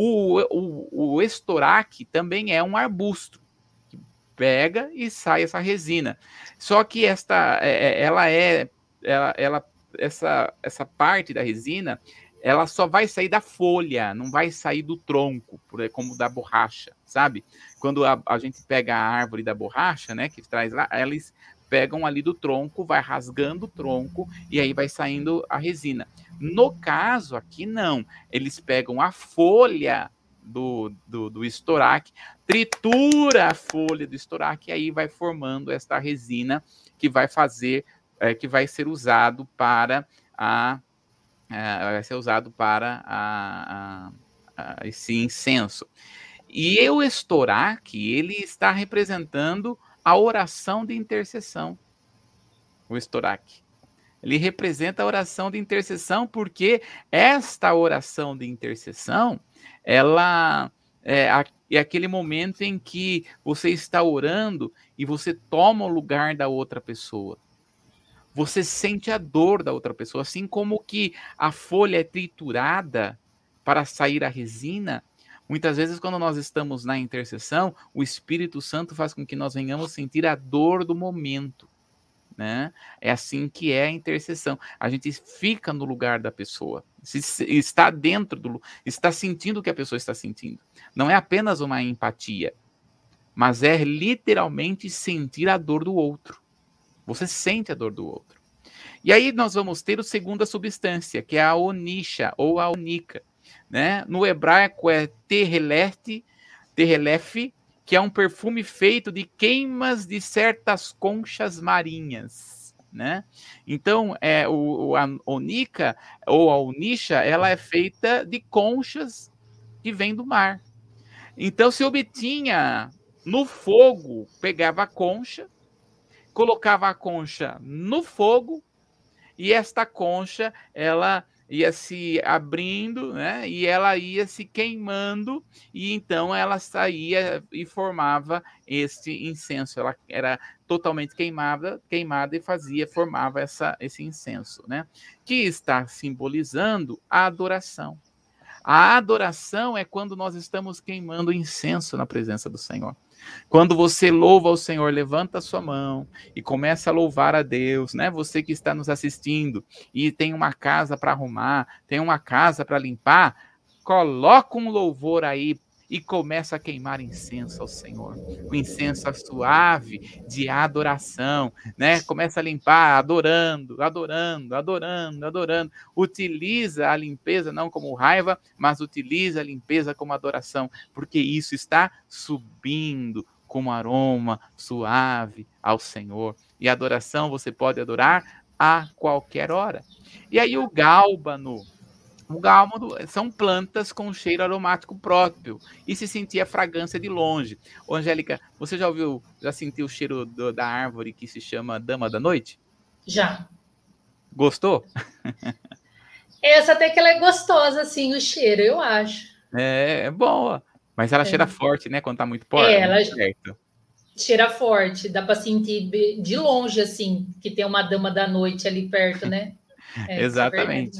A: O, o, o estoraque também é um arbusto que pega e sai essa resina. Só que esta, é, é, ela é, ela, ela, essa, essa parte da resina, ela só vai sair da folha, não vai sair do tronco, como da borracha, sabe? Quando a, a gente pega a árvore da borracha, né, que traz lá, eles pegam ali do tronco, vai rasgando o tronco e aí vai saindo a resina. No caso aqui, não. Eles pegam a folha do, do, do estorac, tritura a folha do estorac e aí vai formando esta resina que vai fazer, é, que vai ser usado para a é, vai ser usado para a, a, a esse incenso. E o estorac, ele está representando a oração de intercessão. O estorac. Ele representa a oração de intercessão, porque esta oração de intercessão, ela é, é aquele momento em que você está orando e você toma o lugar da outra pessoa. Você sente a dor da outra pessoa, assim como que a folha é triturada para sair a resina. Muitas vezes, quando nós estamos na intercessão, o Espírito Santo faz com que nós venhamos sentir a dor do momento né? É assim que é a intercessão. A gente fica no lugar da pessoa, se, está dentro do, está sentindo o que a pessoa está sentindo. Não é apenas uma empatia, mas é literalmente sentir a dor do outro. Você sente a dor do outro. E aí nós vamos ter a segunda substância, que é a onisha ou a onica. Né? No hebraico é terrelete, terrelefe, que é um perfume feito de queimas de certas conchas marinhas. Né? Então, é, o, a onica ou a onisha, ela é feita de conchas que vêm do mar. Então, se obtinha no fogo, pegava a concha, colocava a concha no fogo e esta concha ela ia se abrindo, né? E ela ia se queimando e então ela saía e formava este incenso. Ela era totalmente queimada, queimada e fazia, formava essa, esse incenso, né? Que está simbolizando a adoração. A adoração é quando nós estamos queimando incenso na presença do Senhor. Quando você louva o Senhor, levanta a sua mão e começa a louvar a Deus, né? Você que está nos assistindo e tem uma casa para arrumar, tem uma casa para limpar, coloca um louvor aí e começa a queimar incenso ao Senhor. O incenso suave de adoração, né? Começa a limpar, adorando, adorando, adorando, adorando. Utiliza a limpeza não como raiva, mas utiliza a limpeza como adoração, porque isso está subindo como aroma suave ao Senhor. E adoração você pode adorar a qualquer hora. E aí o gálbano, o gálbano são plantas com cheiro aromático próprio e se sentia fragrância de longe. Ô, Angélica, você já ouviu, já sentiu o cheiro do, da árvore que se chama Dama da Noite?
B: Já.
A: Gostou?
B: Essa até que ela é gostosa, assim, o cheiro, eu acho.
A: É, é boa. Mas ela é. cheira forte, né? Quando tá muito forte.
B: É, ela certo. cheira forte. Dá para sentir de longe, assim, que tem uma dama da noite ali perto, né?
A: É, é, Exatamente.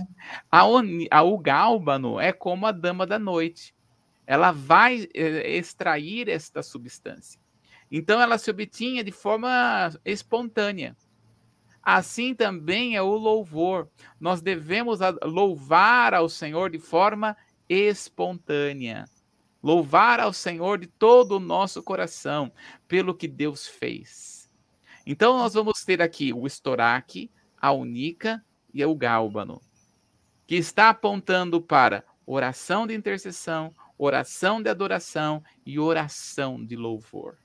A: A, a Ugálbano é como a dama da noite. Ela vai é, extrair esta substância. Então ela se obtinha de forma espontânea. Assim também é o louvor. Nós devemos louvar ao Senhor de forma espontânea. Louvar ao Senhor de todo o nosso coração pelo que Deus fez. Então nós vamos ter aqui o estoraque, a unica e o gálbano, que está apontando para oração de intercessão, oração de adoração e oração de louvor.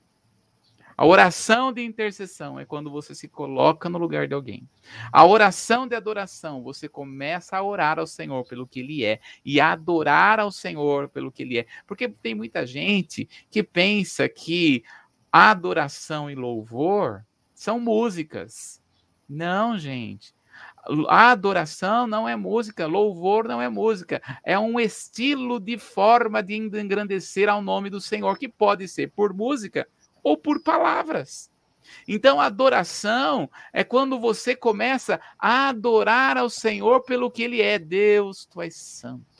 A: A oração de intercessão é quando você se coloca no lugar de alguém. A oração de adoração, você começa a orar ao Senhor pelo que Ele é e a adorar ao Senhor pelo que Ele é. Porque tem muita gente que pensa que adoração e louvor são músicas. Não, gente. A adoração não é música, louvor não é música, é um estilo de forma de engrandecer ao nome do Senhor, que pode ser por música ou por palavras. Então, adoração é quando você começa a adorar ao Senhor pelo que Ele é. Deus, tu és santo.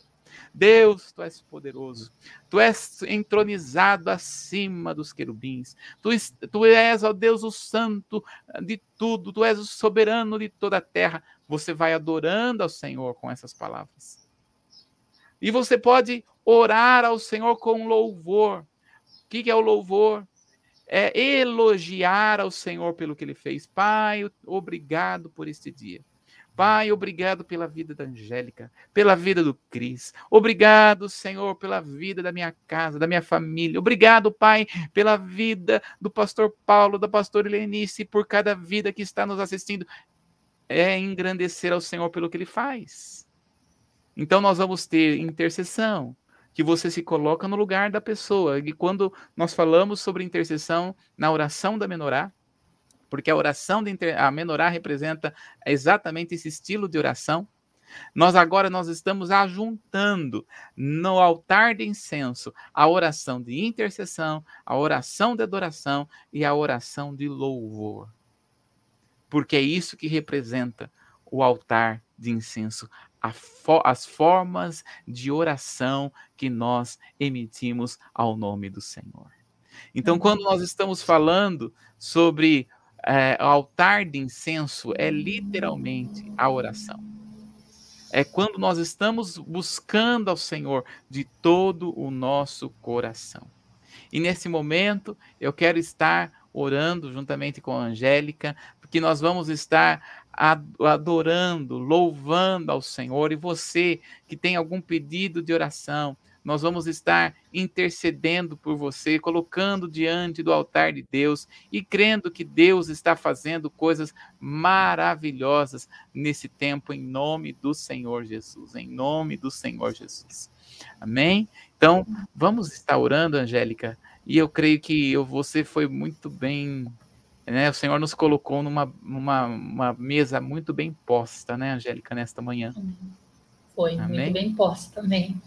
A: Deus, tu és poderoso. Tu és entronizado acima dos querubins. Tu, tu és, ó Deus, o santo de tudo. Tu és o soberano de toda a terra. Você vai adorando ao Senhor com essas palavras. E você pode orar ao Senhor com louvor. O que é o louvor? É elogiar ao Senhor pelo que ele fez. Pai, obrigado por este dia. Pai, obrigado pela vida da Angélica, pela vida do Cris. Obrigado, Senhor, pela vida da minha casa, da minha família. Obrigado, Pai, pela vida do pastor Paulo, da pastora Helenice, por cada vida que está nos assistindo é engrandecer ao Senhor pelo que ele faz. Então nós vamos ter intercessão, que você se coloca no lugar da pessoa. E quando nós falamos sobre intercessão na oração da menorá, porque a oração de inter... a menorá representa exatamente esse estilo de oração, nós agora nós estamos ajuntando no altar de incenso a oração de intercessão, a oração de adoração e a oração de louvor. Porque é isso que representa o altar de incenso, as formas de oração que nós emitimos ao nome do Senhor. Então, quando nós estamos falando sobre é, o altar de incenso, é literalmente a oração. É quando nós estamos buscando ao Senhor de todo o nosso coração. E nesse momento, eu quero estar orando juntamente com a Angélica, porque nós vamos estar adorando, louvando ao Senhor. E você que tem algum pedido de oração, nós vamos estar intercedendo por você, colocando diante do altar de Deus e crendo que Deus está fazendo coisas maravilhosas nesse tempo, em nome do Senhor Jesus. Em nome do Senhor Jesus. Amém? Então, vamos estar orando, Angélica, e eu creio que você foi muito bem. Né? O Senhor nos colocou numa, numa uma mesa muito bem posta, né, Angélica, nesta manhã.
B: Foi, Amém? muito bem posta também.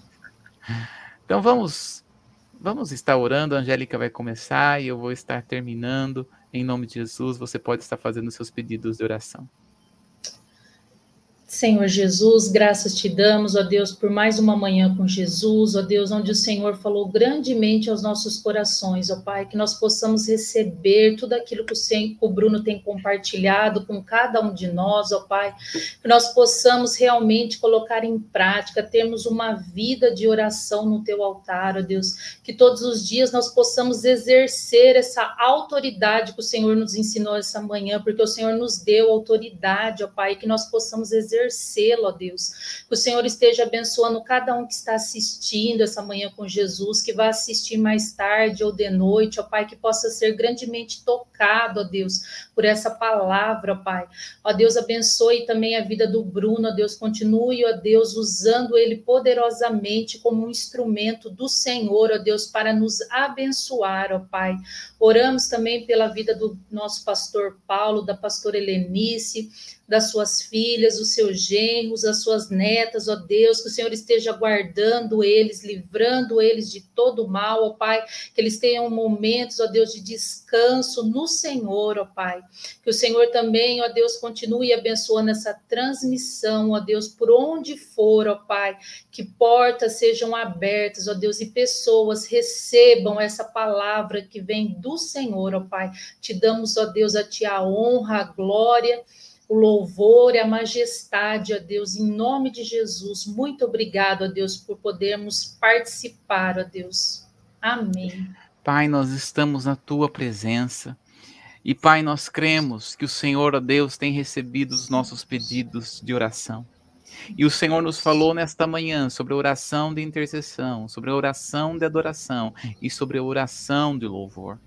A: Então vamos vamos estar orando, a Angélica vai começar e eu vou estar terminando. Em nome de Jesus, você pode estar fazendo seus pedidos de oração.
B: Senhor Jesus, graças te damos, ó Deus, por mais uma manhã com Jesus, ó Deus, onde o Senhor falou grandemente aos nossos corações, ó Pai, que nós possamos receber tudo aquilo que o, Bruno tem compartilhado com cada um de nós, ó Pai, que nós possamos realmente colocar em prática, termos uma vida de oração no teu altar, ó Deus, que todos os dias nós possamos exercer essa autoridade que o Senhor nos ensinou essa manhã, porque o Senhor nos deu autoridade, ó Pai, que nós possamos exercer exercê-lo, ó Deus. Que o Senhor esteja abençoando cada um que está assistindo essa manhã com Jesus, que vai assistir mais tarde ou de noite, ó Pai, que possa ser grandemente tocado, ó Deus, por essa palavra, ó Pai. Ó Deus, abençoe também a vida do Bruno, ó Deus, continue, ó Deus, usando ele poderosamente como um instrumento do Senhor, ó Deus, para nos abençoar, ó Pai. Oramos também pela vida do nosso pastor Paulo, da pastora Helenice, das suas filhas, os seus genros, as suas netas, ó Deus, que o Senhor esteja guardando eles, livrando eles de todo mal, ó Pai, que eles tenham momentos, ó Deus, de descanso no Senhor, ó Pai. Que o Senhor também, ó Deus, continue abençoando essa transmissão, ó Deus, por onde for, ó Pai, que portas sejam abertas, ó Deus, e pessoas recebam essa palavra que vem do Senhor, ó Pai. Te damos, ó Deus, a Ti a honra, a glória o louvor e a majestade a Deus, em nome de Jesus. Muito obrigado a Deus por podermos participar, a Deus. Amém.
A: Pai, nós estamos na tua presença. E Pai, nós cremos que o Senhor, ó Deus, tem recebido os nossos pedidos de oração. E o Senhor nos falou nesta manhã sobre a oração de intercessão, sobre a oração de adoração e sobre a oração de louvor.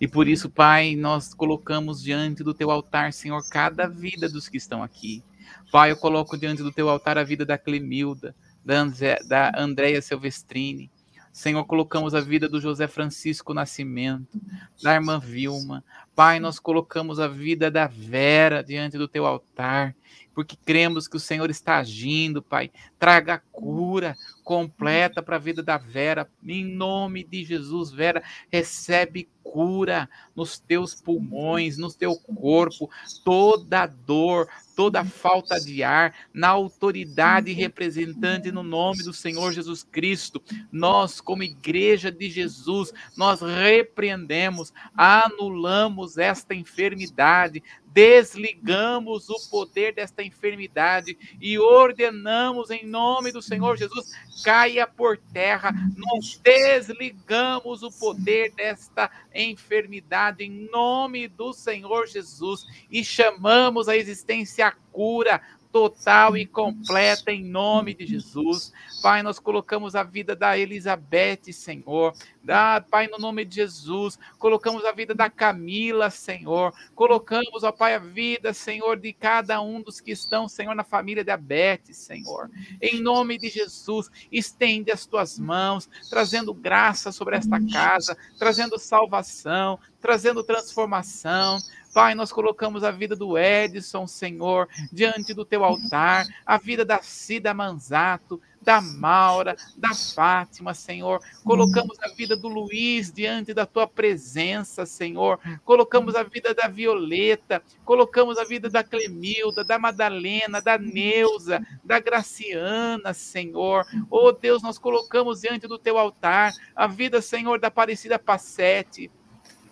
A: E por isso, Pai, nós colocamos diante do teu altar, Senhor, cada vida dos que estão aqui. Pai, eu coloco diante do teu altar a vida da Clemilda, da, André, da Andréia Silvestrini. Senhor, colocamos a vida do José Francisco Nascimento, da irmã Vilma. Pai, nós colocamos a vida da Vera diante do teu altar porque cremos que o Senhor está agindo, Pai. Traga cura completa para a vida da Vera, em nome de Jesus. Vera, recebe cura nos teus pulmões, no teu corpo, toda dor, toda falta de ar, na autoridade representante no nome do Senhor Jesus Cristo. Nós, como igreja de Jesus, nós repreendemos, anulamos esta enfermidade, desligamos o poder desta enfermidade e ordenamos em nome do Senhor Jesus, caia por terra. Nós desligamos o poder desta enfermidade em nome do Senhor Jesus e chamamos a existência a cura total e completa em nome de Jesus. Pai, nós colocamos a vida da Elizabeth, Senhor. Da, Pai, no nome de Jesus, colocamos a vida da Camila, Senhor. Colocamos, ó Pai, a vida, Senhor, de cada um dos que estão, Senhor, na família da Beth, Senhor. Em nome de Jesus, estende as tuas mãos, trazendo graça sobre esta casa, trazendo salvação, trazendo transformação. Pai, nós colocamos a vida do Edson, Senhor, diante do teu altar, a vida da Cida Manzato, da Maura, da Fátima, Senhor. Colocamos a vida do Luiz diante da tua presença, Senhor. Colocamos a vida da Violeta, colocamos a vida da Clemilda, da Madalena, da Neuza, da Graciana, Senhor. Oh Deus, nós colocamos diante do teu altar a vida, Senhor, da Aparecida Passete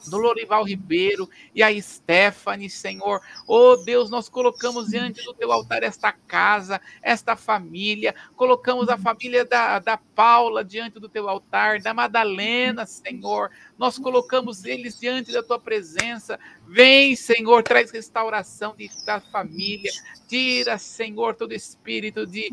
A: do Lorival Ribeiro e a Stephanie, Senhor. Oh Deus, nós colocamos diante do teu altar esta casa, esta família, colocamos a família da, da Paula diante do teu altar, da Madalena, Senhor. Nós colocamos eles diante da tua presença. Vem, Senhor, traz restauração de, da família. Tira, Senhor, todo espírito de,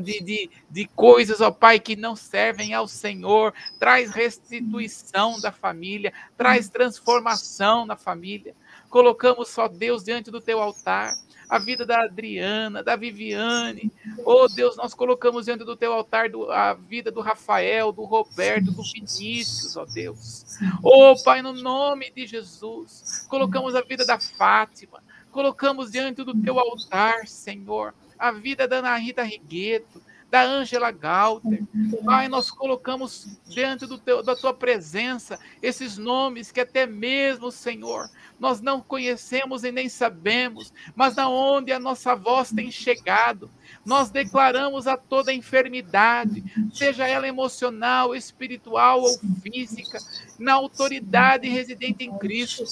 A: de, de, de coisas, ó Pai, que não servem ao Senhor. Traz restituição da família. Traz transformação na família. Colocamos só Deus diante do teu altar a vida da Adriana, da Viviane. Oh Deus, nós colocamos diante do teu altar do, a vida do Rafael, do Roberto, do Vinícius, ó oh Deus. Oh Pai, no nome de Jesus, colocamos a vida da Fátima, colocamos diante do teu altar, Senhor, a vida da Ana Rita Rigueto, da Ângela Galter. Pai, nós colocamos diante do teu, da tua presença esses nomes que até mesmo, Senhor, nós não conhecemos e nem sabemos, mas na onde a nossa voz tem chegado, nós declaramos a toda enfermidade, seja ela emocional, espiritual ou física, na autoridade residente em Cristo.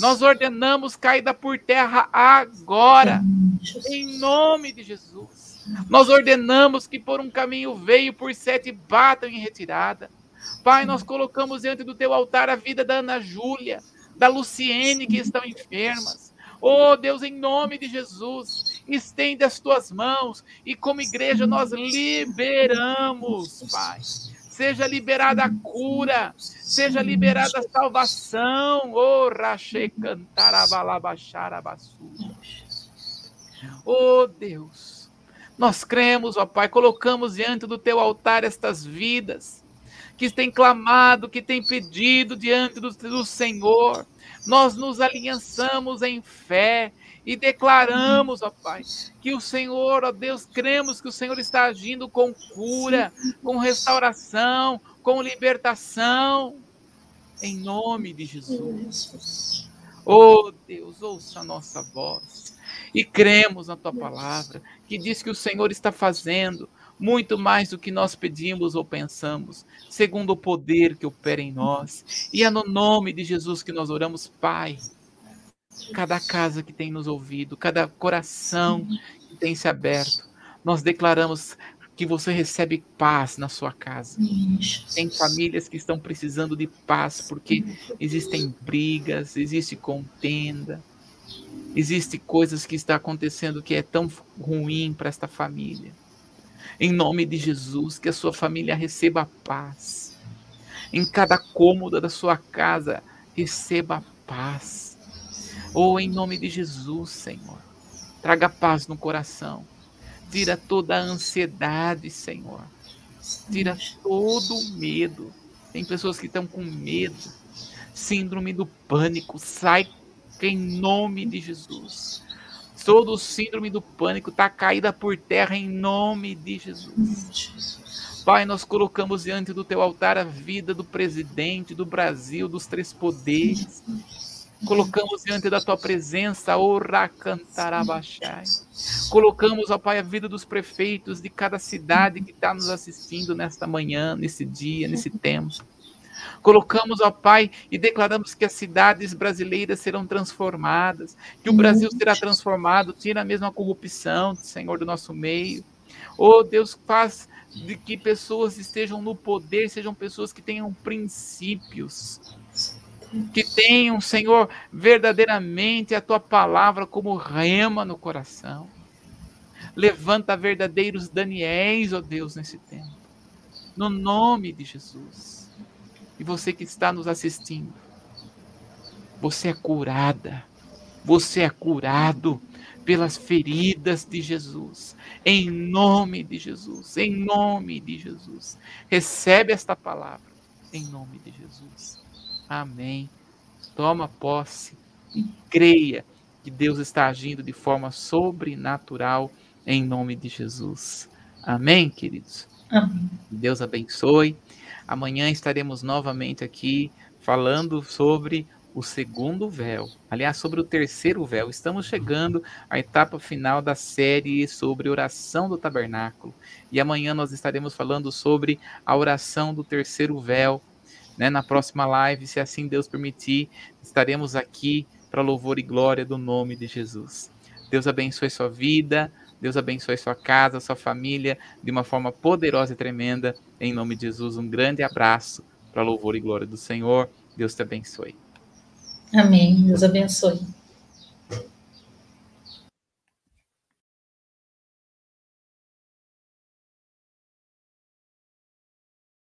A: Nós ordenamos caída por terra agora, em nome de Jesus. Nós ordenamos que por um caminho veio, por sete batam em retirada. Pai, nós colocamos diante do teu altar a vida da Ana Júlia, da Luciene, que estão enfermas. Oh Deus, em nome de Jesus, estende as tuas mãos e, como igreja, nós liberamos, Pai. Seja liberada a cura, seja liberada a salvação. Oh, Rache Cantarabalabacharabasu. Oh Deus, nós cremos, ó Pai, colocamos diante do teu altar estas vidas que têm clamado, que têm pedido diante do, do Senhor. Nós nos aliançamos em fé e declaramos, ó Pai, que o Senhor, ó Deus, cremos que o Senhor está agindo com cura, com restauração, com libertação, em nome de Jesus. Oh Deus, ouça a nossa voz e cremos na tua palavra, que diz que o Senhor está fazendo muito mais do que nós pedimos ou pensamos, segundo o poder que opera em nós. E é no nome de Jesus que nós oramos, Pai. Cada casa que tem nos ouvido, cada coração que tem se aberto, nós declaramos que você recebe paz na sua casa. Tem famílias que estão precisando de paz porque existem brigas, existe contenda Existem coisas que está acontecendo que é tão ruim para esta família. Em nome de Jesus, que a sua família receba paz. Em cada cômoda da sua casa, receba paz. Ou oh, em nome de Jesus, Senhor, traga paz no coração. Tira toda a ansiedade, Senhor. Tira todo o medo. Tem pessoas que estão com medo. Síndrome do pânico. Sai em nome de Jesus. Todo o síndrome do pânico está caída por terra em nome de Jesus. Pai, nós colocamos diante do teu altar a vida do presidente do Brasil, dos três poderes. Colocamos diante da tua presença, ora cantarabachai. Colocamos, ó Pai, a vida dos prefeitos de cada cidade que está nos assistindo nesta manhã, nesse dia, nesse tempo. Colocamos, ó Pai, e declaramos que as cidades brasileiras serão transformadas, que o Brasil será transformado, tira mesmo a corrupção, Senhor, do nosso meio. Oh, Deus, faz de que pessoas estejam no poder, sejam pessoas que tenham princípios, que tenham, Senhor, verdadeiramente a tua palavra como rema no coração. Levanta verdadeiros Daniéis, ó oh Deus, nesse tempo. No nome de Jesus. E você que está nos assistindo, você é curada. Você é curado pelas feridas de Jesus. Em nome de Jesus. Em nome de Jesus. Recebe esta palavra. Em nome de Jesus. Amém. Toma posse e creia que Deus está agindo de forma sobrenatural em nome de Jesus. Amém, queridos? Amém. Deus abençoe. Amanhã estaremos novamente aqui falando sobre o segundo véu. Aliás, sobre o terceiro véu. Estamos chegando à etapa final da série sobre oração do tabernáculo. E amanhã nós estaremos falando sobre a oração do terceiro véu. né? Na próxima live, se assim Deus permitir, estaremos aqui para louvor e glória do nome de Jesus. Deus abençoe sua vida, Deus abençoe sua casa, sua família de uma forma poderosa e tremenda. Em nome de Jesus, um grande abraço para louvor e glória do Senhor. Deus te abençoe.
B: Amém. Deus abençoe.